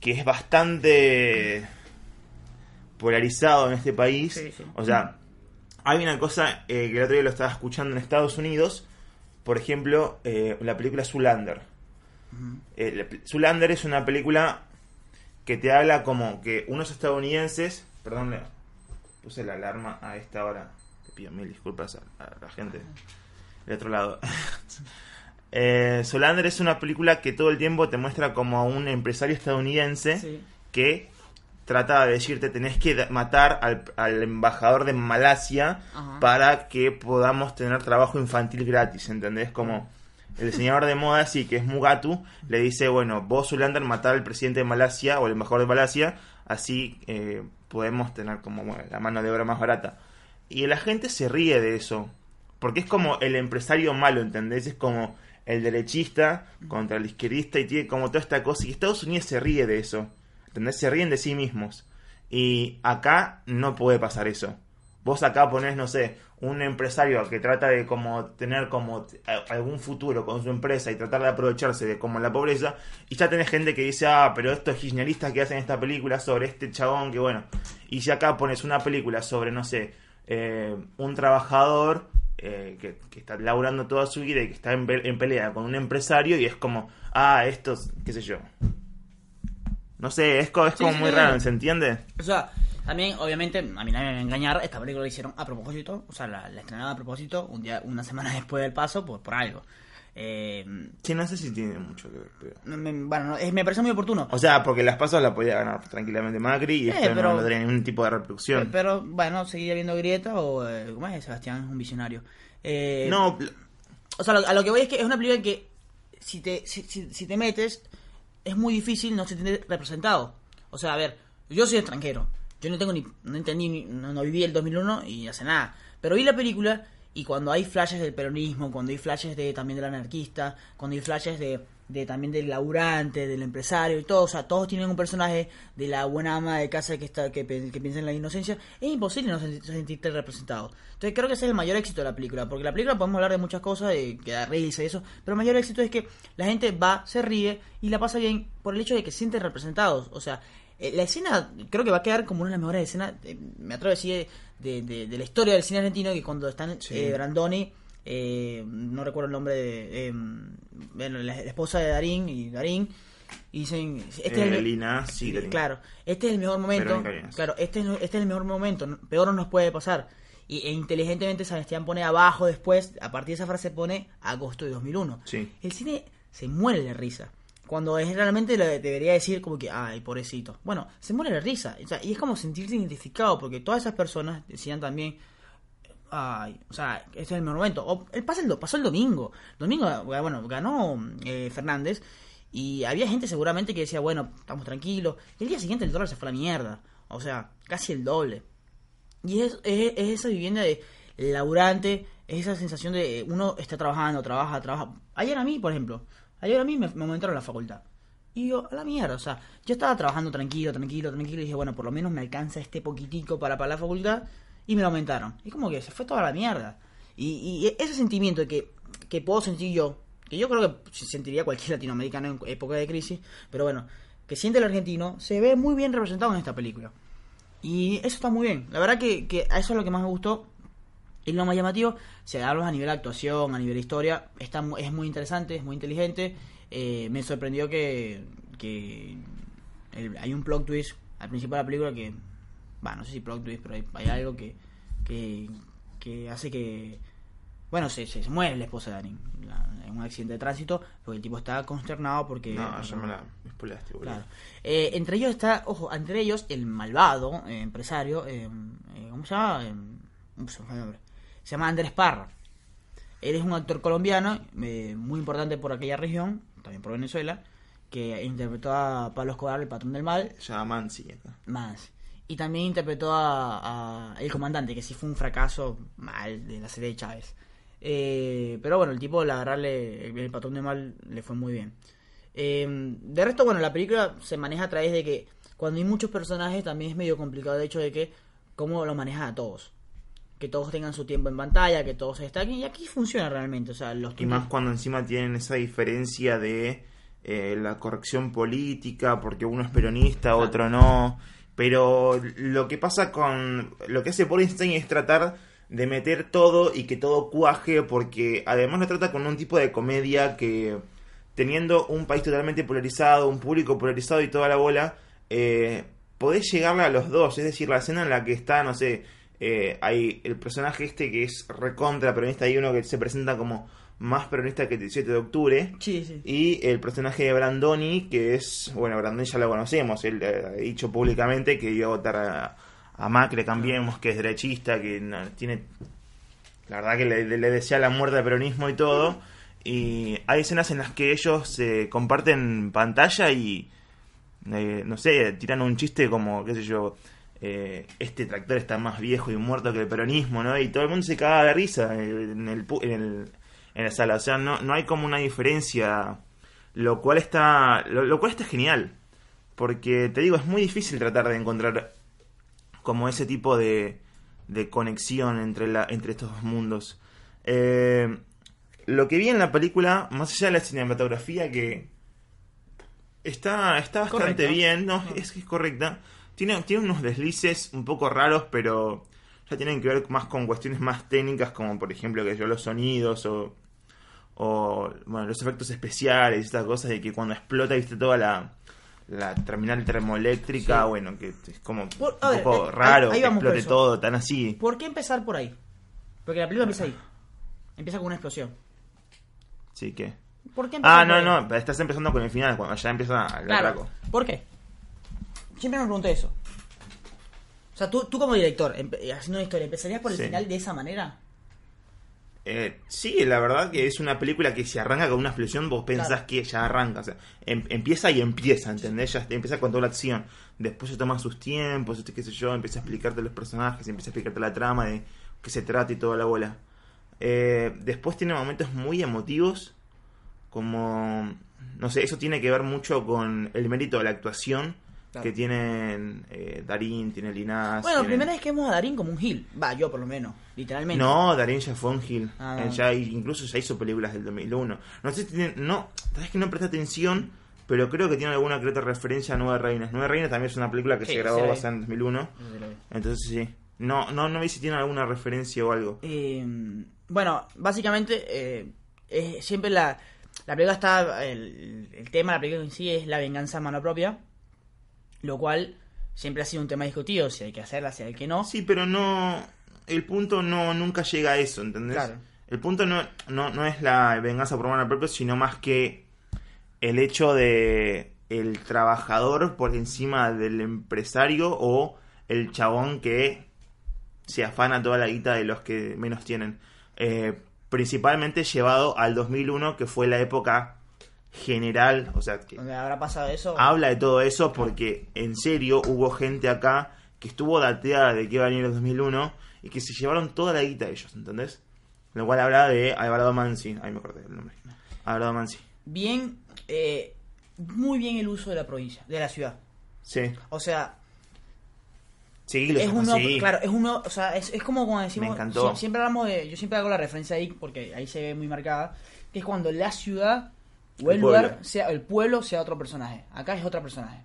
que es bastante polarizado en este país, Sí, sí. o sea, hay una cosa eh, que el otro día lo estaba escuchando en Estados Unidos, por ejemplo, eh, la película Zulander. La pe- Zoolander es una película que te habla como que unos estadounidenses, perdón, le puse la alarma a esta hora, te pido mil disculpas a, a la gente del otro lado. eh, Zoolander es una película que todo el tiempo te muestra como a un empresario estadounidense sí. que trata de decirte tenés que matar al, al embajador de Malasia Ajá. para que podamos tener trabajo infantil gratis, ¿entendés? Como el diseñador de moda, sí, que es Mugatu, le dice, bueno, vos, Zulander, matar al presidente de Malasia o el embajador de Malasia, así eh, podemos tener como bueno, la mano de obra más barata. Y la gente se ríe de eso, porque es como el empresario malo, ¿entendés? Es como el derechista contra el izquierdista y tiene como toda esta cosa. Y Estados Unidos se ríe de eso, ¿entendés? Se ríen de sí mismos. Y acá no puede pasar eso. Vos acá ponés, no sé, un empresario que trata de como tener como a- algún futuro con su empresa y tratar de aprovecharse de como la pobreza y ya tenés gente que dice, ah, pero estos kirchneristas que hacen esta película sobre este chabón que bueno, y si acá pones una película sobre, no sé, eh, un trabajador eh, que, que está laburando toda su vida y que está en, pe- en pelea con un empresario y es como, ah, estos, qué sé yo. No sé, es, co- es Sí, como sí, muy raro, ¿se entiende? O sea, también, obviamente, a mí nadie me va a engañar, esta película la hicieron a propósito, o sea, la, la estrenaron a propósito un día, una semana después del paso, por, por algo. Eh, Sí, no sé si tiene mucho que ver. pero- me, bueno, no, es- me parece muy oportuno. O sea, porque las pasos la podía ganar tranquilamente Macri y Eh, esto pero- no, tenía ningún tipo de reproducción. Pero, bueno, seguiría viendo Grieta o, eh, ¿cómo es? Sebastián es un visionario. Eh, no, O sea, lo- a lo que voy es que es una película que si te, si, si- si te metes es muy difícil no sentirte representado. O sea, a ver, yo soy extranjero. Yo no tengo ni... No entendí, ni- no, no viví el 2001 y hace nada. Pero vi la película y cuando hay flashes del peronismo, cuando hay flashes de también del anarquista, cuando hay flashes de, de también del laburante, del empresario y todo, o sea, todos tienen un personaje de la buena ama de casa que está que, que piensa en la inocencia, es imposible no senti- sentirte representado. Entonces creo que ese es el mayor éxito de la película, porque la película podemos hablar de muchas cosas, de que da risa y eso, pero el mayor éxito es que la gente va, se ríe y la pasa bien por el hecho de que se sienten representados. O sea, eh, la escena creo que va a quedar como una de las mejores escenas, eh, me atrevo a decir, de, de- de la historia del cine argentino, que cuando están Sí. eh, Brandoni, eh, no recuerdo el nombre de... eh, bueno, la, la esposa de Darín y Darín, y dicen... Este es eh, el- Lina, sí, claro, este es el mejor momento. Claro, este es, este es el mejor momento. Peor no nos puede pasar. Y, e inteligentemente Sebastián pone abajo después, a partir de esa frase pone agosto de 2001. Sí. El cine se muere de risa. Cuando es realmente debería decir como que, ay, pobrecito. Bueno, se muere de risa. Y es como sentirse identificado, porque todas esas personas decían también, ay, o sea, este es el mejor momento. O, el pasa el, pasó el domingo. Domingo, bueno, ganó eh, Fernández. Y había gente seguramente que decía, bueno, estamos tranquilos. Y el día siguiente el dólar se fue a la mierda. O sea, casi el doble. Y es, es, es esa vivienda de laburante, es esa sensación de eh, uno está trabajando, trabaja, trabaja. Ayer a mí, por ejemplo, ayer a mí me, me aumentaron la facultad. Y yo, a la mierda, o sea, yo estaba trabajando tranquilo, tranquilo, tranquilo, y dije, bueno, por lo menos me alcanza este poquitico para pagar la facultad, y me lo aumentaron. Y como que se fue toda la mierda. Y, y ese sentimiento que, que puedo sentir yo, que yo creo que sentiría cualquier latinoamericano en época de crisis, pero bueno, que siente el argentino, se ve muy bien representado en esta película. Y eso está muy bien. La verdad que, que a eso es lo que más me gustó. Es lo más llamativo. Si hablamos a nivel de actuación, a nivel de historia, está, es muy interesante, es muy inteligente. Eh, me sorprendió que, que el- hay un plot twist al principio de la película que, bueno, no sé si plot twist, pero hay, hay algo que, que, que hace que, bueno, se, se, se muere la esposa de Darín la- en un accidente de tránsito, porque el tipo está consternado porque... No, ya me la boludo. Claro. Eh, entre ellos está, ojo, entre ellos el malvado eh, empresario, eh, eh, ¿cómo se llama? Ups, se el nombre. Se llama Andrés Parra. Él es un actor colombiano, eh, muy importante por aquella región, también por Venezuela, que interpretó a Pablo Escobar, el patrón del mal, Se llama Mansi acá. más. Y también interpretó a, a El Comandante, que sí fue un fracaso mal de la serie de Chávez. Eh, pero bueno, el tipo, la verdad, le- el patrón del mal le fue muy bien. Eh, de resto, bueno, la película se maneja a través de que cuando hay muchos personajes también es medio complicado el hecho de que cómo lo manejas a todos. Que todos tengan su tiempo en pantalla, que todos destaquen. Y aquí funciona realmente. O sea, los Y más cuando encima tienen esa diferencia de eh, la corrección política, porque uno es peronista, otro no. Pero lo que pasa con. Lo que hace Borenstein es tratar de meter todo y que todo cuaje, porque además lo trata con un tipo de comedia que, teniendo un país totalmente polarizado, un público polarizado y toda la bola, eh, podés llegarle a los dos. Es decir, la escena en la que está, no sé, eh, hay el personaje este que es recontra peronista, hay uno que se presenta como más peronista que el 17 de octubre. Sí, sí. Y el personaje de Brandoni, que es, bueno, Brandoni ya lo conocemos, él eh, ha dicho públicamente que iba a votar a, a Macri, cambiemos, que es derechista, que no- tiene, la verdad que le, le desea la muerte al peronismo y todo. Y hay escenas en las que ellos se comparten pantalla y, eh, no sé, tiran un chiste como, qué sé yo, eh, este tractor está más viejo y muerto que el peronismo, ¿no? Y todo el mundo se caga de risa en, el, en, el, en la sala. O sea, no, no hay como una diferencia, lo cual está, lo, lo cual está genial. Porque, te digo, es muy difícil tratar de encontrar como ese tipo de, de conexión entre, la, entre estos dos mundos. Eh, lo que vi en la película, más allá de la cinematografía, que está, está bastante Correcta. bien, no, es, es correcta. Tiene, tiene unos deslices un poco raros, pero ya tienen que ver más con cuestiones más técnicas, como por ejemplo que yo los sonidos o, o bueno, los efectos especiales y estas cosas de que cuando explota, viste, toda la, la terminal termoeléctrica, Sí. bueno, que es como Por- a un ver, poco eh, raro ahí- ahí que explote todo tan así. ¿Por qué empezar por ahí? Porque la película empieza ahí. Empieza con una explosión. Sí, que... ¿Por qué Ah, no, no, estás empezando con el final, cuando ya empieza el Claro. ¿Por qué? Siempre me pregunté eso. O sea, tú, tú como director, empe- haciendo una historia, ¿empezarías por el Sí. final de esa manera? Eh, sí, la verdad que es una película que si arranca con una explosión, vos pensás Claro. que ya arranca. O sea, em- empieza y empieza, ¿entendés? Ya empieza con toda la acción. Después se toma sus tiempos, este, qué sé yo, empieza a explicarte los personajes, empieza a explicarte la trama de qué se trata y toda la bola. Eh, después tiene momentos muy emotivos, como. No sé, eso tiene que ver mucho con el mérito de la actuación Claro. que tienen eh, Darín, tiene Linás. Bueno, tienen- primera vez que vemos a Darín como un Gil. Va, yo por lo menos, literalmente. No, Darín ya fue un Gil. Ah, no. ya incluso ya hizo películas del 2001. No sé si tiene, no, sabes que no presté atención, pero creo que tiene alguna otra referencia a Nueve Reinas. Nueve Reinas también es una película que Sí, se grabó basada en 2001. Entonces sí. No, no, no vi si tiene alguna referencia o algo. Eh, bueno, básicamente, eh, es siempre la, la película está. El, el tema de la película en sí es la venganza a mano propia. Lo cual siempre ha sido un tema discutido: si hay que hacerla, si hay que no. Sí, pero no. El punto no nunca llega a eso, ¿entendés? Claro. El punto no, no, no es la venganza por mano propia, sino más que el hecho de el trabajador por encima del empresario o el chabón que se afana toda la guita de los que menos tienen. Eh, principalmente llevado al 2001, que fue la época general, o sea, que habrá pasado eso. habla de todo eso porque en serio hubo gente acá que estuvo dateada de que iba a venir el 2001 y que se llevaron toda la guita ellos, ¿entendés? Lo cual habla de Alvarado Mansi, ahí me acordé del nombre. Alvarado Mansi. Bien, eh, muy bien el uso de la provincia, de la ciudad. Sí, O sea, sí, lo es saca un nuevo, así. claro, es un nuevo- o sea, es, es como cuando decimos, Me encantó. sie- siempre hablamos de, yo siempre hago la referencia ahí porque ahí se ve muy marcada, que es cuando la ciudad o el, El lugar pueblo. sea el pueblo sea otro personaje. Acá es otro personaje.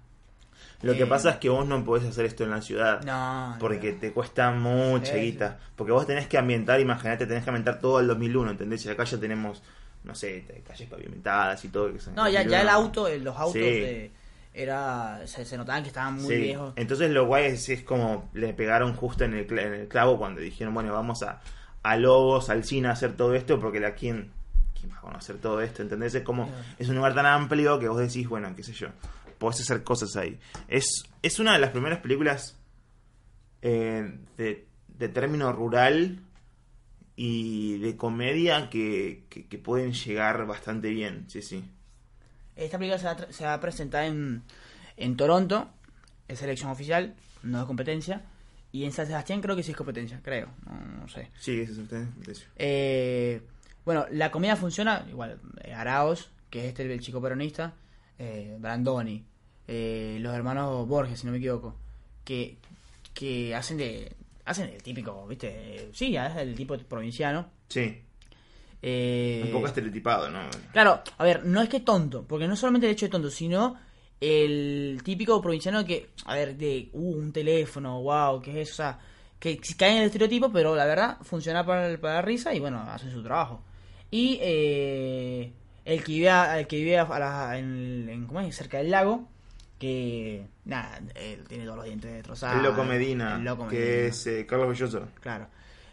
Lo que Eh, pasa es que vos no podés hacer esto en la ciudad. No, Porque te cuesta mucha guita. Porque vos tenés que ambientar, imagínate, tenés que ambientar todo el 2001, ¿entendés? Y acá ya tenemos, no sé, calles pavimentadas y todo. Que son- No, ya, ya el auto, el- los autos Sí. de- era se, se notaban que estaban muy Sí. viejos. Entonces lo guay es, es como le pegaron justo en el, en el clavo cuando dijeron, bueno, vamos a, a Lobos, al cine a hacer todo esto, porque la quién, quién va a conocer todo esto, ¿entendés? Es como, es un lugar tan amplio que vos decís, bueno, qué sé yo, podés hacer cosas ahí. Es, es una de las primeras películas eh, de, de término rural y de comedia que, que, que pueden llegar bastante bien, sí, sí. Esta película se va, se va a presentar en, en Toronto, es selección oficial, no es competencia. Y en San Sebastián creo que sí es competencia, creo, no, no sé. Sí, es eso. Eh, bueno, la comedia funciona, igual, eh, Araos, que es este el chico peronista, eh, Brandoni, eh, los hermanos Borges, si no me equivoco, que, que hacen de hacen el típico, ¿viste? Eh, sí, es el tipo provinciano. Sí, Eh, un poco estereotipado, ¿no? Claro, a ver, no es que tonto, porque no solamente el hecho de tonto, sino el típico provinciano que, a ver, de, uh, un teléfono, wow, ¿qué es eso? O sea, que cae en el estereotipo, pero la verdad funciona para, el- para la risa y bueno, hace su trabajo. Y eh, el que vive, a- el que vive a la- en, en- ¿cómo es? cerca del lago, que, nada, él tiene todos los dientes destrozados. el Loco Medina, el Loco que es eh, Carlos Belloso. Claro.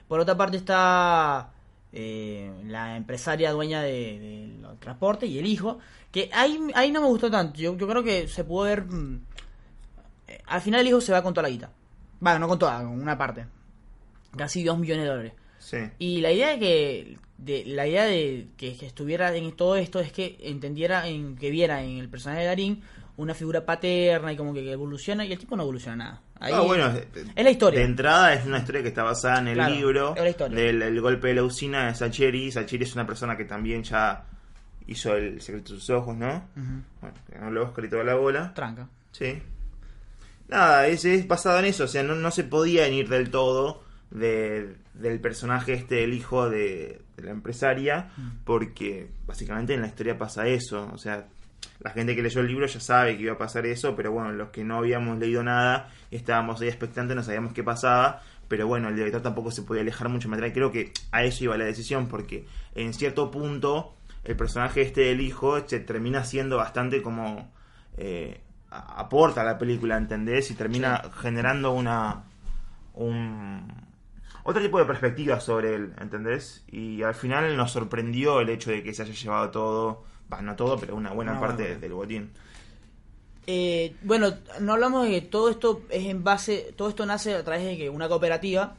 Por otra parte está eh, la empresaria dueña de- del transporte y el hijo, que ahí, ahí no me gustó tanto. Yo, yo creo que se pudo ver... mm, eh, al final el hijo se va con toda la guita. Bueno, no con toda, con una parte. Casi 2 millones de dólares. Sí. Y la idea de que de, la idea de que, que estuviera en todo esto es que entendiera en que viera en el personaje de Darín una figura paterna y como que, evoluciona y el tipo no evoluciona nada. Ahí- Ah, bueno, es la historia. De entrada es una historia que está basada en el Claro, libro del el golpe de la usina de Sacheri. Sacheri es una persona que también ya hizo el secreto de sus ojos, ¿no? Ujú. Bueno, ganó el Oscar y toda la bola. Tranca. Sí. Nada, es, es basado en eso. O sea, no, no se podía ir del todo de, del personaje este, el hijo de, de la empresaria, porque básicamente en la historia pasa eso. O sea, la gente que leyó el libro ya sabe que iba a pasar eso, pero bueno, los que no habíamos leído nada y estábamos ahí expectantes, no sabíamos qué pasaba. Pero bueno, el director tampoco se podía alejar mucho más. Creo que a eso iba la decisión, porque en cierto punto el personaje este del hijo se termina siendo bastante como eh, aporta a la película, ¿entendés? Y termina generando una un otro tipo de perspectiva sobre él, ¿entendés? Y al final nos sorprendió el hecho de que se haya llevado todo, bah, no todo, pero una buena No, parte bueno. del botín. Eh, bueno, no hablamos de que todo esto es en base, todo esto nace a través de que una cooperativa,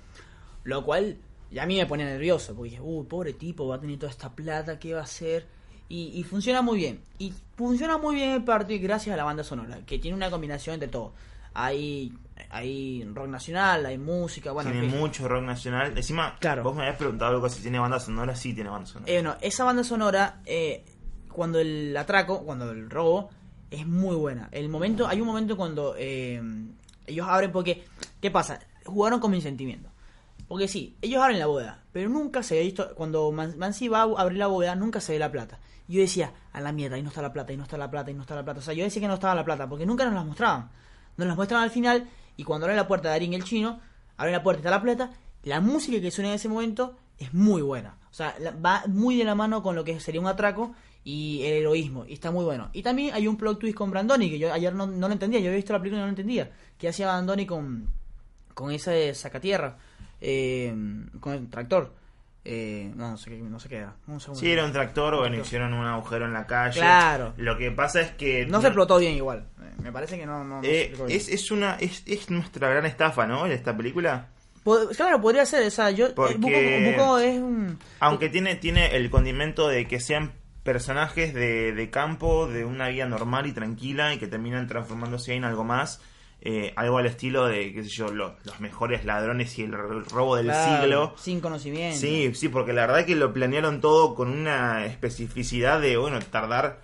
lo cual ya a mí me pone nervioso, porque dije, uy, pobre tipo, va a tener toda esta plata, ¿qué va a hacer? Y, y funciona muy bien. Y funciona muy bien en parte gracias a la banda sonora, que tiene una combinación entre todo. Hay, hay rock nacional, hay música, bueno, tiene mucho rock nacional. Encima, Claro. vos me habías preguntado algo si tiene banda sonora, sí tiene banda sonora. Eh, no, esa banda sonora, eh, cuando el atraco, cuando el robo, es muy buena. El momento, hay un momento cuando eh, ellos abren, porque, ¿qué pasa? Jugaron con mi sentimiento. Porque sí, ellos abren la bóveda, pero nunca se ve visto, cuando Man- Mansi va a abrir la bóveda, nunca se ve la plata. Yo decía, a la mierda, ahí no está la plata, ahí no está la plata, ahí no está la plata. O sea, yo decía que no estaba la plata, porque nunca nos las mostraban. Nos las muestran al final, y cuando abren la puerta de Darín el chino, abren la puerta y está la plata, la música que suena en ese momento es muy buena. O sea, va muy de la mano con lo que sería un atraco y el heroísmo. Y está muy bueno. Y también hay un plot twist con Brandoni, que yo ayer no, no lo entendía. Yo había visto la película y no lo entendía. ¿Qué hacía Brandoni con, con ese sacatierra? Eh, con el tractor. Eh, no, no sé no sé qué era. Un. Sí, era un tractor, bueno, hicieron un agujero en la calle. Claro. Lo que pasa es que... No se explotó bien igual. Eh, me parece que no, no, no se Eh, es, es una es, es nuestra gran estafa, ¿no? Esta película. Pod- Claro, podría ser. O sea, yo. eh, Porque- Buco, Buco es un. Aunque tiene, tiene el condimento de que sean personajes de, de campo, de una vida normal y tranquila y que terminan transformándose en algo más. Eh, algo al estilo de, qué sé yo, lo- los mejores ladrones y el robo del Claro, siglo. Sin conocimiento. Sí, sí, porque la verdad que lo planearon todo con una especificidad de, bueno, tardar,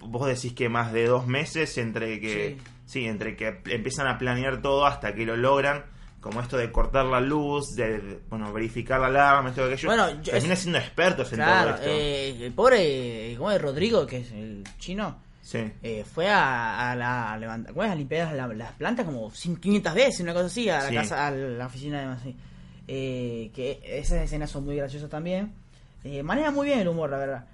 vos decís que más de dos meses entre que, sí, entre que empiezan a planear todo hasta que lo logran, como esto de cortar la luz, de, de, bueno, verificar la alarma, esto aquello. Bueno, yo- terminan es- siendo expertos en Claro, todo esto. eh, el pobre, eh, ¿cómo es Rodrigo, que es el chino? Sí. eh, fue a, a la a levantar, ¿cómo es? a limpiar la- las plantas como 500 veces, una cosa así, a la Sí. casa, a la oficina de Mansi. Eh, que esas escenas son muy graciosas también. Eh, maneja muy bien el humor, la verdad.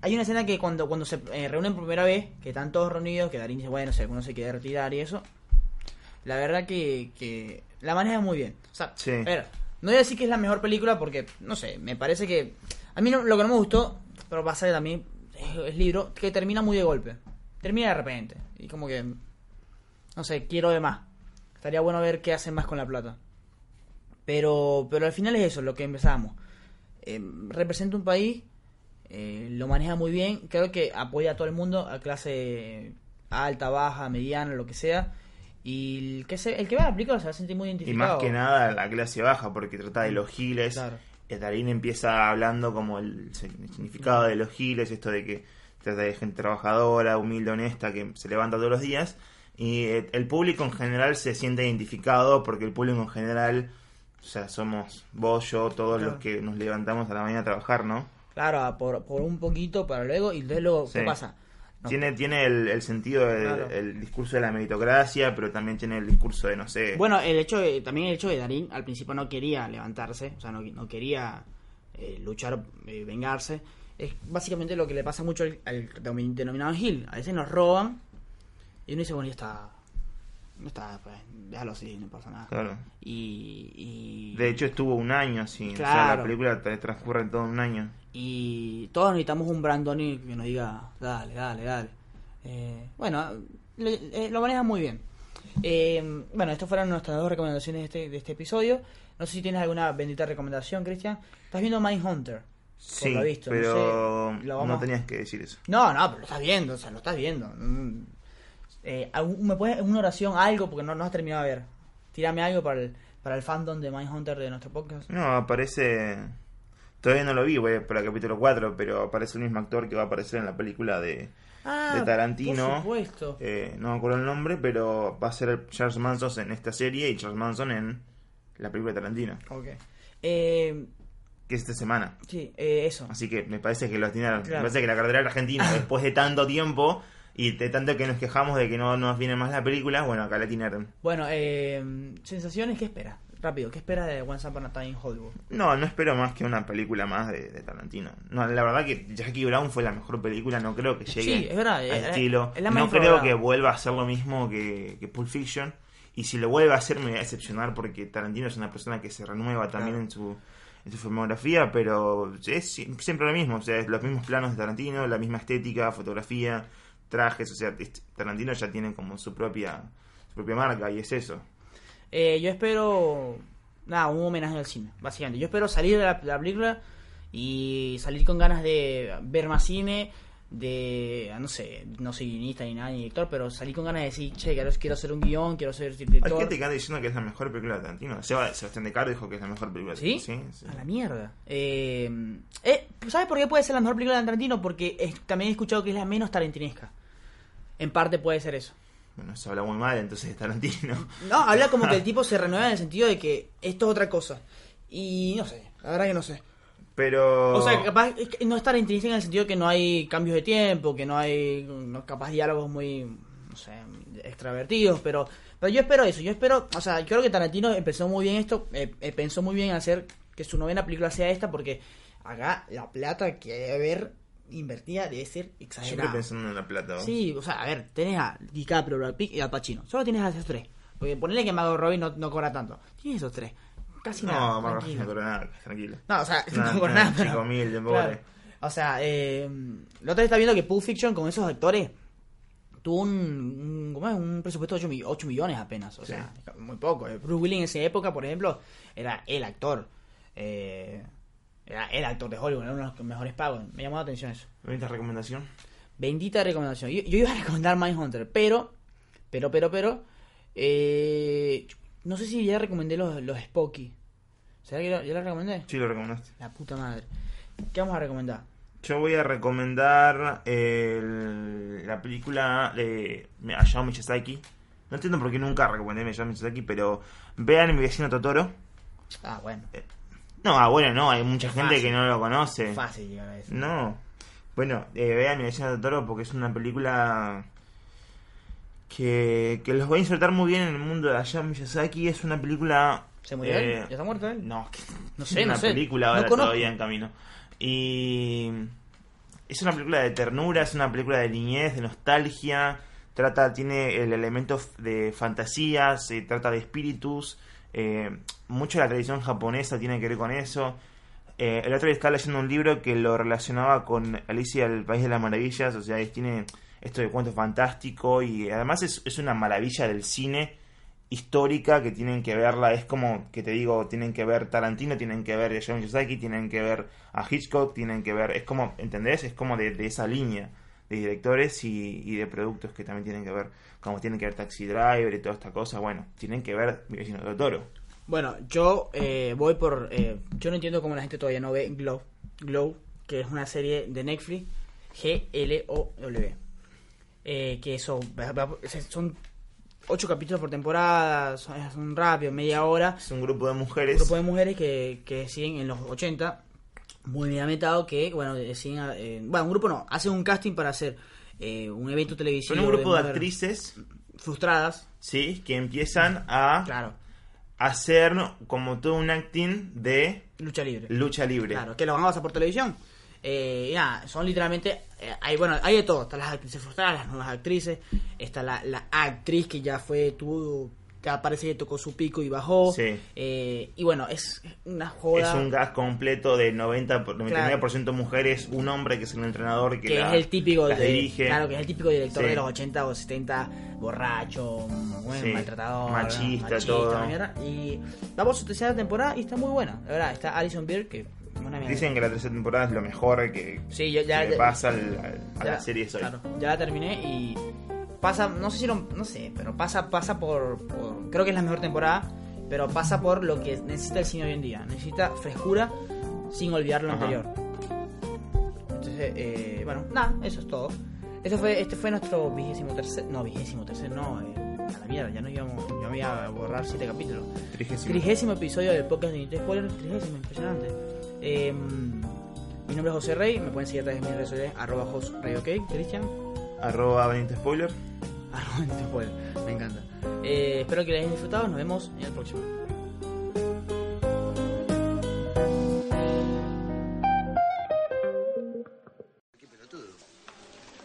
Hay una escena que cuando, cuando se reúnen por primera vez, que están todos reunidos, que Darín dice, bueno, si alguno se quiere retirar y eso. La verdad que, que la maneja muy bien. O sea, Sí. a ver, no voy a decir que es la mejor película porque, no sé, me parece que... A mí no- lo que no me gustó, pero pasa que también es, libro, que termina muy de golpe. Termina de repente. Y como que... No sé, quiero ver más. Estaría bueno ver qué hacen más con la plata. Pero, pero al final es eso, lo que empezamos. Eh, representa un país, eh, lo maneja muy bien, creo que apoya a todo el mundo, a clase alta, baja, mediana, lo que sea. Y el que, se, el que vea la película se va a sentir muy Y identificado. más que nada la clase baja, porque trata de los giles. Claro. Darín empieza hablando como el significado de los giles, esto de que trata de gente trabajadora, humilde, honesta, que se levanta todos los días. Y eh, el público en general se siente identificado porque el público en general, o sea, somos vos, yo, todos Claro. los que nos levantamos a la mañana a trabajar, ¿no? Claro, por, por un poquito para luego, y luego, ¿qué pasa? No. Tiene, tiene el, el sentido del Claro. el discurso de la meritocracia, pero también tiene el discurso de, no sé, Bueno, el hecho de- también el hecho de Darín al principio no quería levantarse, o sea, no, no quería eh, luchar, eh, vengarse. Es básicamente lo que le pasa mucho al, al denomin- denominado Gil. A veces nos roban y uno dice, bueno, ya está. No está, pues, déjalo así, no pasa nada. claro. Y, y, De hecho estuvo un año así, o sea, Claro. la película tra- transcurre todo un año. Y todos necesitamos un Brandoni que nos diga, dale, dale, dale. Eh, bueno, le- eh, lo maneja muy bien. Eh, bueno, estas fueron nuestras dos recomendaciones de este, de este episodio. No sé si tienes alguna bendita recomendación, Cristian. Estás viendo Mindhunter. Sí, lo visto, no pero sé, lo no, vamos- tenías que decir eso. No, no, pero lo estás viendo, o sea, lo estás viendo. Mm. Eh, ¿Me puedes una oración, algo? Porque no, no has terminado de ver. Tírame algo para el, para el fandom de Mindhunter de nuestro podcast. No, aparece... Todavía no lo vi, voy por el capítulo 4, pero aparece el mismo actor que va a aparecer en la película de, Ah, de Tarantino. Por supuesto. Eh, no me acuerdo el nombre, pero va a ser Charles Manson en esta serie y Charles Manson en la película de Tarantino, Ok. Eh, que es esta semana. sí, eh, eso. Así que me parece que lo atinaron. Claro. Me parece que la carrera argentina, después de tanto tiempo y de tanto que nos quejamos de que no nos viene más la película, bueno, acá la atinaron. Bueno, eh, sensaciones, ¿qué espera? Rápido, ¿qué espera de Once Upon a Time in Hollywood? No, no espero más que una película más de, de Tarantino. No, la verdad que Jackie Brown fue la mejor película, no creo que llegue Sí, es verdad, al es- estilo. es no creo que vuelva a hacer lo mismo que, que Pulp Fiction. Y si lo vuelve a hacer me voy a decepcionar porque Tarantino es una persona que se renueva también Claro. en su en su filmografía, pero es si- siempre lo mismo, o sea, es los mismos planos de Tarantino, la misma estética, fotografía, trajes, o sea, Tarantino ya tiene como su propia su propia marca y es eso. Eh, yo espero. Nada, un homenaje al cine, básicamente. Yo espero salir de la, de la película y salir con ganas de ver más cine. De. No sé, no soy guionista ni nada, ni director, pero salir con ganas de decir, che, quiero, quiero hacer un guion, quiero ser Hay director. gente que anda diciendo que es la mejor película de Tarantino. Seba- Sebastián de Caro dijo que es la mejor película de ¿Sí? Sí, sí. A la mierda. Eh, eh, ¿Sabes por qué puede ser la mejor película de Tarantino? Porque es- también he escuchado que es la menos tarantinesca. En parte puede ser eso. Se habla muy mal entonces de Tarantino. No, habla como que el tipo se renueva en el sentido de que esto es otra cosa. Y no sé, la verdad que no sé. Pero. O sea, capaz no es tarantinesca en el sentido de que no hay cambios de tiempo, que no hay no, capaz diálogos muy, no sé, extravertidos, pero, pero yo espero eso. Yo espero, o sea, yo creo que Tarantino empezó muy bien esto, eh, eh, pensó muy bien en hacer que su novena película sea esta, porque acá la plata que debe haber invertida debe ser Siempre exagerada. pensando en la plata. ¿no? Sí, o sea, a ver, tenés a DiCaprio, Brad Pitt y Al Pacino. Solo tienes a esos tres. Porque ponele que Mago Robbie no, no cobra tanto. Tienes esos tres. Casi nada. No, Margot tranquilo. no cobra nada, tranquilo. No, o sea, no cobra nada. pero- chico humilde, pobre. Claro. O sea, eh, la otra vez está viendo que Pulp Fiction con esos actores tuvo un, un, ¿cómo es? un presupuesto de 8, mi- 8 millones apenas. O Sí. sea, muy poco. Eh, Bruce Willis en esa época, por ejemplo, era el actor. Eh, era el actor de Hollywood, era uno de los mejores pagos. Me llamó la atención eso. ¿Bonita recomendación? Bendita recomendación. Yo, yo iba a recomendar Mindhunter, pero, pero, pero, pero, eh, no sé si ya recomendé los, los Spooky. ¿Será que lo- ya los recomendé? Sí, lo recomendaste. La puta madre. ¿Qué vamos a recomendar? Yo voy a recomendar el- la película de Hayao Miyazaki. No entiendo por qué nunca recomendé Hayao Miyazaki, pero vean mi vecino Totoro. Ah, bueno. No, ah, bueno, no, hay mucha Es gente fácil. que no lo conoce. Fácil llegar a eso. No. Bueno, eh, vean mi vecino Totoro porque es una película que, que los va a insertar muy bien en el mundo de Hayao Miyazaki. Es una película... ¿Se murió eh, él? ¿Ya está muerto él? No, que No es sé, una no sé. película ahora todavía en camino. Y es una película de ternura, es una película de niñez, de nostalgia. Trata, tiene el elemento de fantasía, se trata de espíritus. Eh, mucho de la tradición japonesa tiene que ver con eso. Eh, el otro día estaba leyendo un libro que lo relacionaba con Alicia el País de las Maravillas, o sea, tiene esto de cuento fantástico y además es, es una maravilla del cine histórica que tienen que verla. Es como que te digo, tienen que ver Tarantino, tienen que ver a John Yosaki, tienen que ver a Hitchcock, tienen que ver. Es como, ¿entendés? Es como de esa línea de directores y, y, de productos que también tienen que ver, como tienen que ver Taxi Driver y toda esta cosa. Bueno, tienen que ver Mi vecino Toro. Bueno, yo eh, voy por. Eh, yo no entiendo cómo la gente todavía no ve Glow. Glow, que es una serie de Netflix, G-L-O-W. Eh, que eso, son ocho capítulos por temporada, es un rápido, media hora. Es un grupo de mujeres. Un grupo de mujeres que, que siguen en los 80, muy bien metado, que, bueno, deciden, eh, bueno, un grupo no, hacen un casting para hacer eh, un evento televisivo. Son un grupo de, de actrices frustradas. Sí, que empiezan a Claro. hacer como todo un acting de Lucha libre. lucha libre. Claro, que lo van a pasar por televisión. Eh, nada, son literalmente. eh, hay, bueno, hay de todo. Están las actrices frustradas, las nuevas actrices. Está la, la actriz que ya fue, tuvo. Que parece que tocó su pico y bajó. Sí. Eh, y bueno, es una joda. Es un gas completo de 90, por- 99% mujeres, un hombre que es el entrenador que, que la- es el típico de- dirige. claro que es el típico director Sí. de los 80 o 70 borracho bueno, Sí, maltratador machista, todo. y vamos a su tercera temporada y está muy buena la verdad está Alison Beer que. Dicen que la tercera temporada es lo mejor que, Sí, yo ya- que le ya- pasa al- al- a la serie hoy. claro, ya la terminé y pasa, no sé si lo, no sé, pero pasa, pasa por, por- creo que es la mejor temporada, pero pasa por lo que necesita el cine hoy en día. Necesita frescura sin olvidar lo Ajá. anterior. Entonces, eh, bueno, nada, eso es todo. Este fue, este fue nuestro vigésimo tercer, no, vigésimo tercer, no, eh, a la mierda, ya no íbamos, yo me iba a borrar siete capítulos. Trigésimo. Trigésimo episodio del podcast de Nintendo Spoiler, trigésimo, impresionante. Eh, mi nombre es José Rey, me pueden seguir a través de mis redes sociales, arroba Jos Rey OK, Cristian. Arroba Benito Spoiler. Me encanta. Eh, espero que les hayan disfrutado, nos vemos en el próximo.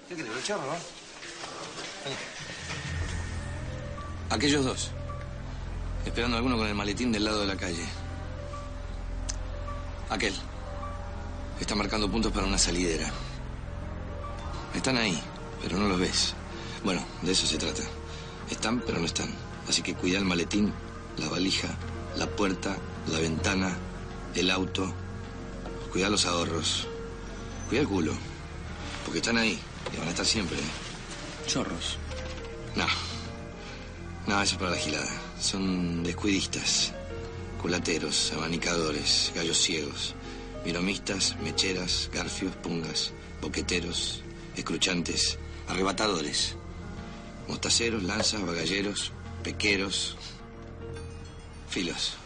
¿Qué el chorro, no? Aquellos dos. Esperando a alguno con el maletín del lado de la calle. Aquel. Está marcando puntos para una salidera. Están ahí, pero no los ves. Bueno, de eso se trata. Están, pero no están. Así que cuida el maletín, la valija, la puerta, la ventana, el auto. Cuida los ahorros. Cuida el culo. Porque están ahí y van a estar siempre. Chorros. No. No, eso es para la gilada. Son descuidistas, culateros, abanicadores, gallos ciegos, miromistas, mecheras, garfios, pungas, boqueteros, escruchantes, arrebatadores, mostaceros, lanzas, bagalleros, pequeros, filos.